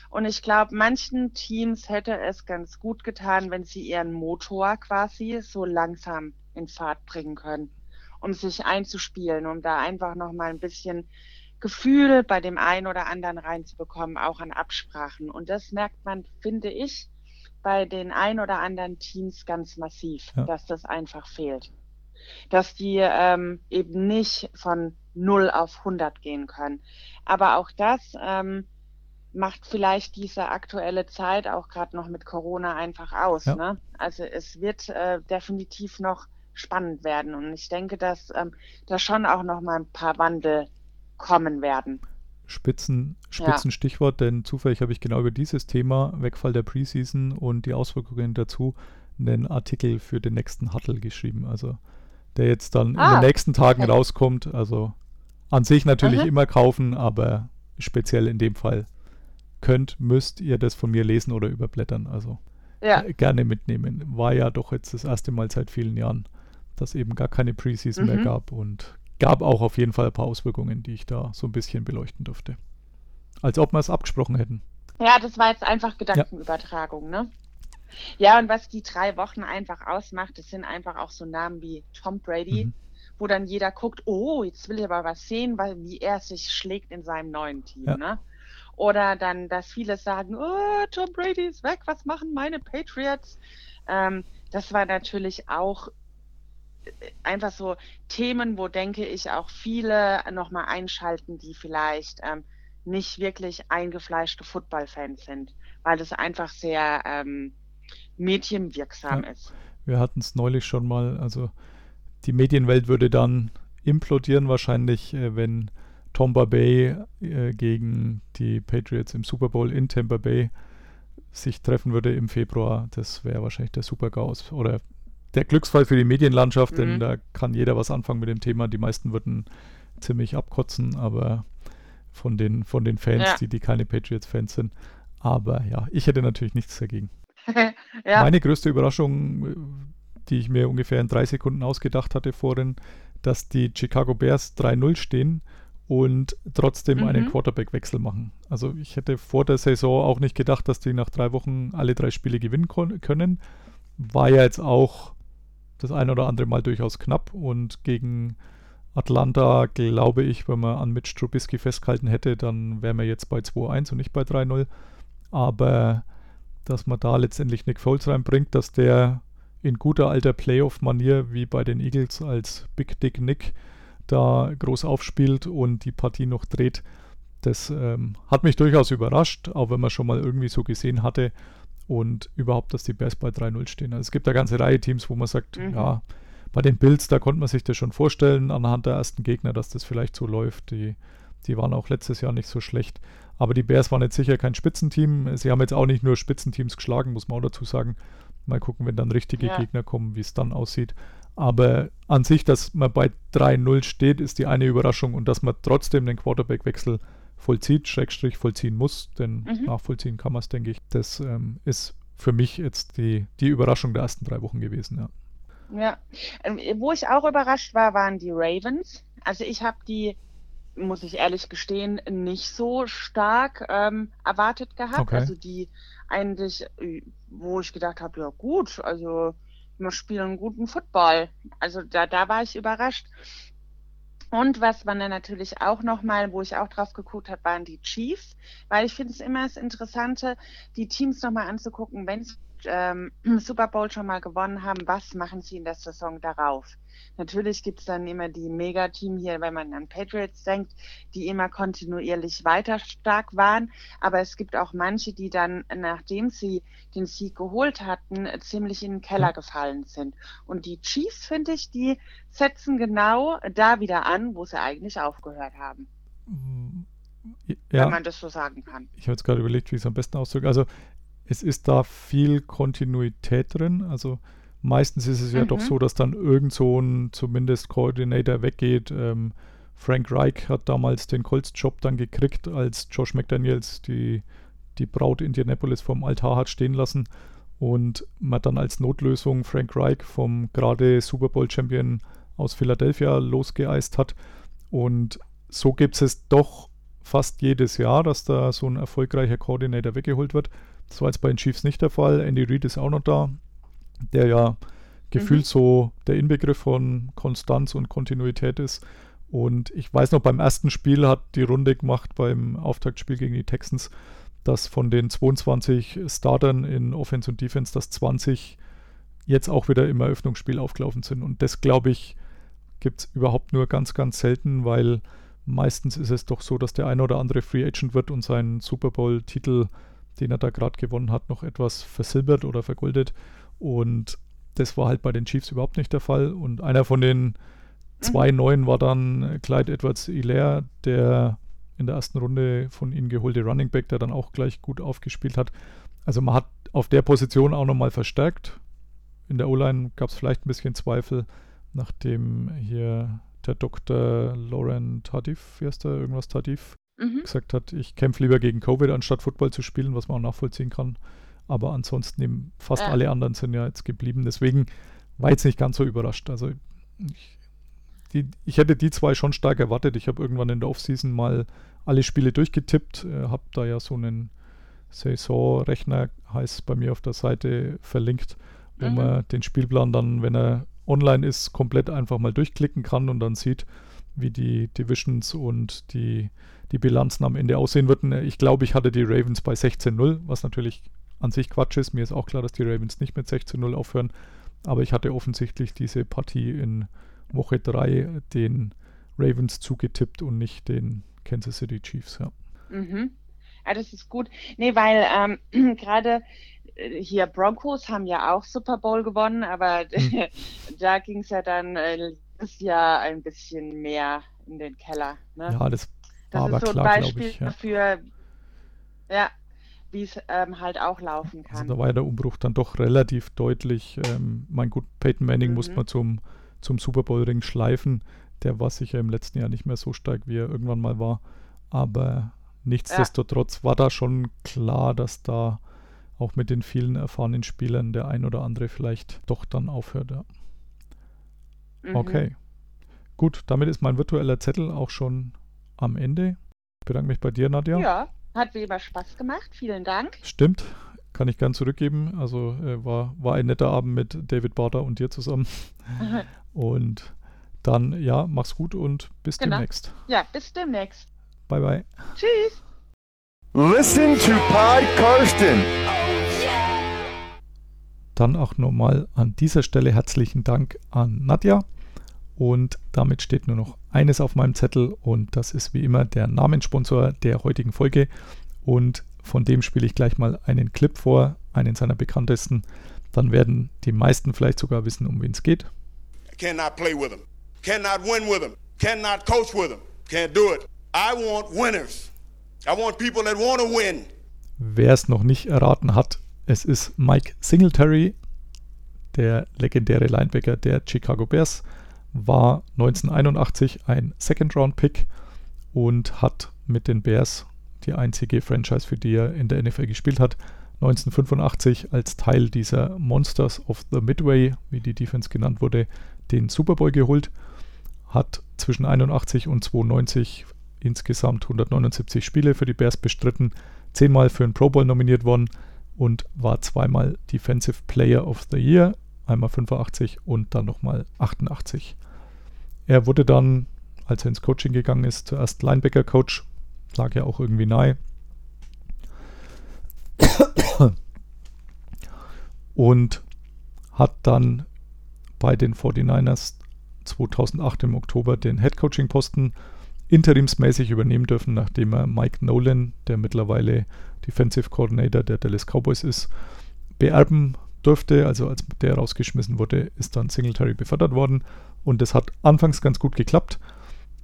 S4: Und ich glaube, manchen Teams hätte es ganz gut getan, wenn sie ihren Motor quasi so langsam in Fahrt bringen können, um sich einzuspielen, um da einfach nochmal ein bisschen Gefühl bei dem einen oder anderen reinzubekommen, auch an Absprachen. Und das merkt man, finde ich, bei den ein oder anderen Teams ganz massiv, ja. dass das einfach fehlt. Dass die ähm, eben nicht von 0 auf 100 gehen können. Aber auch das ähm, macht vielleicht diese aktuelle Zeit auch gerade noch mit Corona einfach aus. Ja. Ne? Also es wird äh, definitiv noch spannend werden. Und ich denke, dass ähm, da schon auch noch mal ein paar Wandel kommen werden.
S1: Spitzen, Spitzenstichwort, ja. denn zufällig habe ich genau über dieses Thema, Wegfall der Preseason und die Auswirkungen dazu, einen Artikel für den nächsten Huddle geschrieben. Also der jetzt dann ah, in den nächsten Tagen okay. rauskommt. Also an sich natürlich Aha. immer kaufen, aber speziell in dem Fall könnt, müsst ihr das von mir lesen oder überblättern. Also ja. gerne mitnehmen. War ja doch jetzt das erste Mal seit vielen Jahren, dass eben gar keine Preseason mhm. mehr gab und gab auch auf jeden Fall ein paar Auswirkungen, die ich da so ein bisschen beleuchten durfte. Als ob wir es abgesprochen hätten.
S4: Ja, das war jetzt einfach Gedankenübertragung, ja. ne? Ja, und was die drei Wochen einfach ausmacht, das sind einfach auch so Namen wie Tom Brady, mhm. wo dann jeder guckt, oh, jetzt will ich aber was sehen, weil, wie er sich schlägt in seinem neuen Team, ja. ne? Oder dann, dass viele sagen, oh, Tom Brady ist weg, was machen meine Patriots? Ähm, das war natürlich auch einfach so Themen, wo denke ich auch viele nochmal einschalten, die vielleicht ähm, nicht wirklich eingefleischte Football-Fans sind, weil das einfach sehr ähm, medienwirksam
S1: Ja.
S4: ist.
S1: Wir hatten es neulich schon mal, also die Medienwelt würde dann implodieren wahrscheinlich, äh, wenn Tampa Bay äh, gegen die Patriots im Super Bowl in Tampa Bay sich treffen würde im Februar. Das wäre wahrscheinlich der Super-GAUS oder der Glücksfall für die Medienlandschaft, denn
S4: Mhm.
S1: da kann jeder was anfangen mit dem Thema. Die meisten würden ziemlich abkotzen, aber von den, von den Fans,
S4: Ja.
S1: die, die keine Patriots-Fans sind. Aber ja, ich hätte natürlich nichts dagegen.
S4: ja,
S1: Meine größte Überraschung, die ich mir ungefähr in drei Sekunden ausgedacht hatte vorhin, dass die Chicago Bears 3-0 stehen und trotzdem einen
S4: Mhm.
S1: Quarterback-Wechsel machen. Also ich hätte vor der Saison auch nicht gedacht, dass die nach drei Wochen alle drei Spiele gewinnen können. War ja jetzt auch das ein oder andere Mal durchaus knapp und gegen Atlanta glaube ich, wenn man an Mitch Trubisky festgehalten hätte, dann wären wir jetzt bei 2-1 und nicht bei 3-0. Aber dass man da letztendlich Nick Foles reinbringt, dass der in guter alter Playoff-Manier wie bei den Eagles als Big Dick Nick da groß aufspielt und die Partie noch dreht, das ähm, hat mich durchaus überrascht, auch wenn man schon mal irgendwie so gesehen hatte und überhaupt, dass die Bears bei 3-0 stehen. Also es gibt eine ganze Reihe Teams, wo man sagt,
S4: Mhm.
S1: ja, bei den Bills, da konnte man sich das schon vorstellen anhand der ersten Gegner, dass das vielleicht so läuft. Die, die waren auch letztes Jahr nicht so schlecht. Aber die Bears waren jetzt sicher kein Spitzenteam. Sie haben jetzt auch nicht nur Spitzenteams geschlagen, muss man auch dazu sagen. Mal gucken, wenn dann richtige
S4: Ja.
S1: Gegner kommen, wie es dann aussieht. Aber an sich, dass man bei 3-0 steht, ist die eine Überraschung und dass man trotzdem den Quarterback-Wechsel vollzieht, Schrägstrich vollziehen muss, denn
S4: Mhm.
S1: nachvollziehen kann man es, denke ich. Das ähm, ist für mich jetzt die, die Überraschung der ersten drei Wochen gewesen. Ja.
S4: Ja, Ähm, wo ich auch überrascht war, waren die Ravens. Also ich habe die, muss ich ehrlich gestehen, nicht so stark ähm, erwartet gehabt.
S1: Okay.
S4: Also die eigentlich, äh, wo ich gedacht habe, ja gut, also wir spielen guten Football. Also da, da war ich überrascht. Und was man dann natürlich auch nochmal, wo ich auch drauf geguckt habe, waren die Chiefs, weil ich finde es immer das Interessante, die Teams nochmal anzugucken, wenn sie ähm, Super Bowl schon mal gewonnen haben, was machen sie in der Saison darauf? Natürlich gibt es dann immer die Megateam hier, wenn man an Patriots denkt, die immer kontinuierlich weiter stark waren. Aber es gibt auch manche, die dann, nachdem sie den Sieg geholt hatten, ziemlich in den Keller gefallen sind. Und die Chiefs, finde ich, die setzen genau da wieder an, wo sie eigentlich aufgehört haben,
S1: Ja,
S4: wenn man das so sagen kann.
S1: ich habe jetzt gerade überlegt, wie ich es am besten ausdrücke. Also es ist da viel Kontinuität drin. Also meistens ist es ja doch
S4: Mhm.
S1: so, dass dann irgend so ein zumindest Coordinator weggeht. Ähm, Frank Reich hat damals den Colts-Job dann gekriegt, als Josh McDaniels die, die Braut Indianapolis vom Altar hat stehen lassen und man dann als Notlösung Frank Reich vom gerade Super Bowl-Champion aus Philadelphia losgeeist hat. Und so gibt es doch fast jedes Jahr, dass da so ein erfolgreicher Coordinator weggeholt wird. Das war jetzt bei den Chiefs nicht der Fall. Andy Reid ist auch noch da, der ja gefühlt so der Inbegriff von Konstanz und Kontinuität ist. Und ich weiß noch, beim ersten Spiel hat die Runde gemacht beim Auftaktspiel gegen die Texans, dass von den 22 Startern in Offense und Defense, dass 20 jetzt auch wieder im Eröffnungsspiel aufgelaufen sind. Und das, glaube ich, gibt es überhaupt nur ganz, ganz selten, weil meistens ist es doch so, dass der eine oder andere Free Agent wird und seinen Super Bowl-Titel, den er da gerade gewonnen hat, noch etwas versilbert oder vergoldet. Und das war halt bei den Chiefs überhaupt nicht der Fall. Und einer von den zwei Neuen war dann Clyde Edwards-Hilaire, der in der ersten Runde von ihnen geholte Running Back, der dann auch gleich gut aufgespielt hat. Also man hat auf der Position auch nochmal verstärkt. In der O-Line gab es vielleicht ein bisschen Zweifel, nachdem hier der Dr. Lauren Tardif, wie heißt der, irgendwas Tardif,
S4: Mhm.
S1: gesagt hat, ich kämpfe lieber gegen Covid, anstatt Football zu spielen, was man auch nachvollziehen kann. Aber ansonsten eben fast
S4: Ja.
S1: alle anderen sind ja jetzt geblieben. Deswegen war jetzt nicht ganz so überrascht. Also ich, die, ich hätte die zwei schon stark erwartet. Ich habe irgendwann in der Offseason mal alle Spiele durchgetippt, äh, habe da ja so einen Saisonrechner, heißt bei mir auf der Seite verlinkt, wo
S4: Mhm.
S1: man den Spielplan dann, wenn er online ist, komplett einfach mal durchklicken kann und dann sieht, wie die Divisions und die, die Bilanzen am Ende aussehen würden. Ich glaube, ich hatte die Ravens bei 16-0, was natürlich an sich Quatsch ist. Mir ist auch klar, dass die Ravens nicht mit 16-0 aufhören. aber ich hatte offensichtlich diese Partie in Woche 3 den Ravens zugetippt und nicht den Kansas City Chiefs, ja.
S4: Mhm. Ja, das ist gut. Nee, weil ähm, gerade äh, hier Broncos haben ja auch Super Bowl gewonnen, aber hm. da ging es ja dann äh, das Jahr ein bisschen mehr in den Keller. Ne?
S1: Ja, das
S4: das
S1: aber
S4: ist so
S1: klar,
S4: ein
S1: glaube
S4: Beispiel
S1: ich. Ja.
S4: dafür, ja, wie es ähm, halt auch laufen
S1: Also
S4: kann.
S1: da war ja der Umbruch dann doch relativ deutlich. Ähm, mein gut, Peyton Manning muss
S4: Mhm.
S1: man zum, zum Super Bowl-Ring schleifen. Der war sicher im letzten Jahr nicht mehr so stark, wie er irgendwann mal war. Aber nichtsdestotrotz war da schon klar, dass da auch mit den vielen erfahrenen Spielern der ein oder andere vielleicht doch dann aufhört. Ja.
S4: Mhm.
S1: Okay. Gut, damit ist mein virtueller Zettel auch schon am Ende. Ich bedanke mich bei dir, Nadja.
S4: Ja, hat wie immer Spaß gemacht. Vielen Dank.
S1: Stimmt, kann ich gern zurückgeben. Also äh, war, war ein netter Abend mit David Bader und dir zusammen. Und dann, ja, mach's gut und bis
S4: Genau.
S1: demnächst.
S4: Ja, bis demnächst.
S1: Bye, bye.
S4: Tschüss.
S6: Listen to Pod Karsten.
S1: Dann auch nochmal an dieser Stelle herzlichen Dank an Nadja. Und damit steht nur noch eines auf meinem Zettel und das ist wie immer der Namenssponsor der heutigen Folge. Und von dem spiele ich gleich mal einen Clip vor, einen seiner bekanntesten. Dann werden die meisten vielleicht sogar wissen, um wen es geht.
S7: Cannot play with them. Cannot win with them. Cannot coach with them. Can't do it. I want winners. I want people that want to win.
S1: Wer es noch nicht erraten hat, es ist Mike Singletary, der legendäre Linebacker der Chicago Bears, war 1981 ein Second-Round-Pick und hat mit den Bears die einzige Franchise, für die er in der NFL gespielt hat, 1985 als Teil dieser Monsters of the Midway, wie die Defense genannt wurde, den Super Bowl geholt, hat zwischen 81 und 92 insgesamt 179 Spiele für die Bears bestritten, zehnmal für einen Pro Bowl nominiert worden und war zweimal Defensive Player of the Year, einmal 85 und dann nochmal 88. Er wurde dann, als er ins Coaching gegangen ist, zuerst Linebacker-Coach, lag ja auch irgendwie nahe. Und hat dann bei den 49ers 2008 im Oktober den Head-Coaching-Posten interimsmäßig übernehmen dürfen, nachdem er Mike Nolan, der mittlerweile Defensive Coordinator der Dallas Cowboys ist, beerben durfte. Also als der rausgeschmissen wurde, ist dann Singletary befördert worden und das hat anfangs ganz gut geklappt.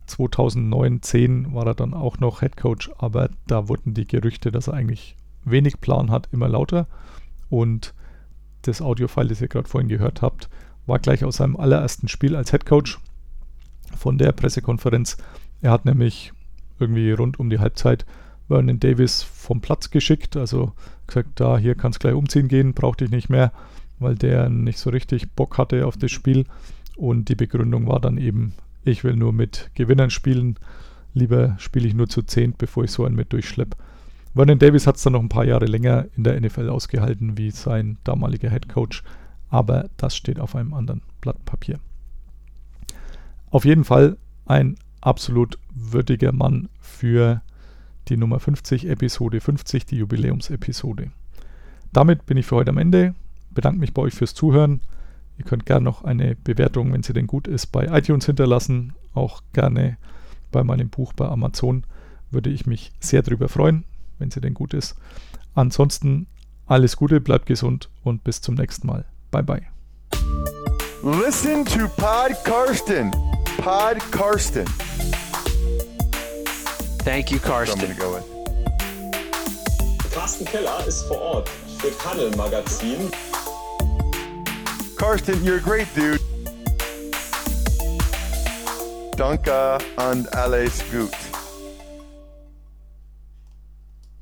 S1: 2009, 10 war er dann auch noch Head Coach, aber da wurden die Gerüchte, dass er eigentlich wenig Plan hat, immer lauter. Und das Audiofile, das ihr gerade vorhin gehört habt, war gleich aus seinem allerersten Spiel als Head Coach von der Pressekonferenz. Er hat nämlich irgendwie rund um die Halbzeit Vernon Davis vom Platz geschickt, also gesagt, da hier kann es gleich umziehen gehen, brauchte ich nicht mehr, weil der nicht so richtig Bock hatte auf das Spiel. Und die Begründung war dann eben, ich will nur mit Gewinnern spielen, lieber spiele ich nur zu zehnt, bevor ich so einen mit durchschleppe. Vernon Davis hat es dann noch ein paar Jahre länger in der NFL ausgehalten wie sein damaliger Head Coach, aber das steht auf einem anderen Blatt Papier. Auf jeden Fall ein absolut würdiger Mann für die Nummer 50, Episode 50, die Jubiläumsepisode. Damit bin ich für heute am Ende. Bedanke mich bei euch fürs Zuhören. Ihr könnt gerne noch eine Bewertung, wenn sie denn gut ist, bei iTunes hinterlassen. Auch gerne bei meinem Buch bei Amazon. Würde ich mich sehr darüber freuen, wenn sie denn gut ist. Ansonsten alles Gute, bleibt gesund und bis zum nächsten Mal. Bye bye.
S6: Listen to Pod Karsten. Pod Karsten.
S8: Thank you, Karsten.
S6: go.
S9: Carsten Keller ist vor Ort für Tunnel Magazin.
S6: Karsten, you're a great dude. Danke und alles gut.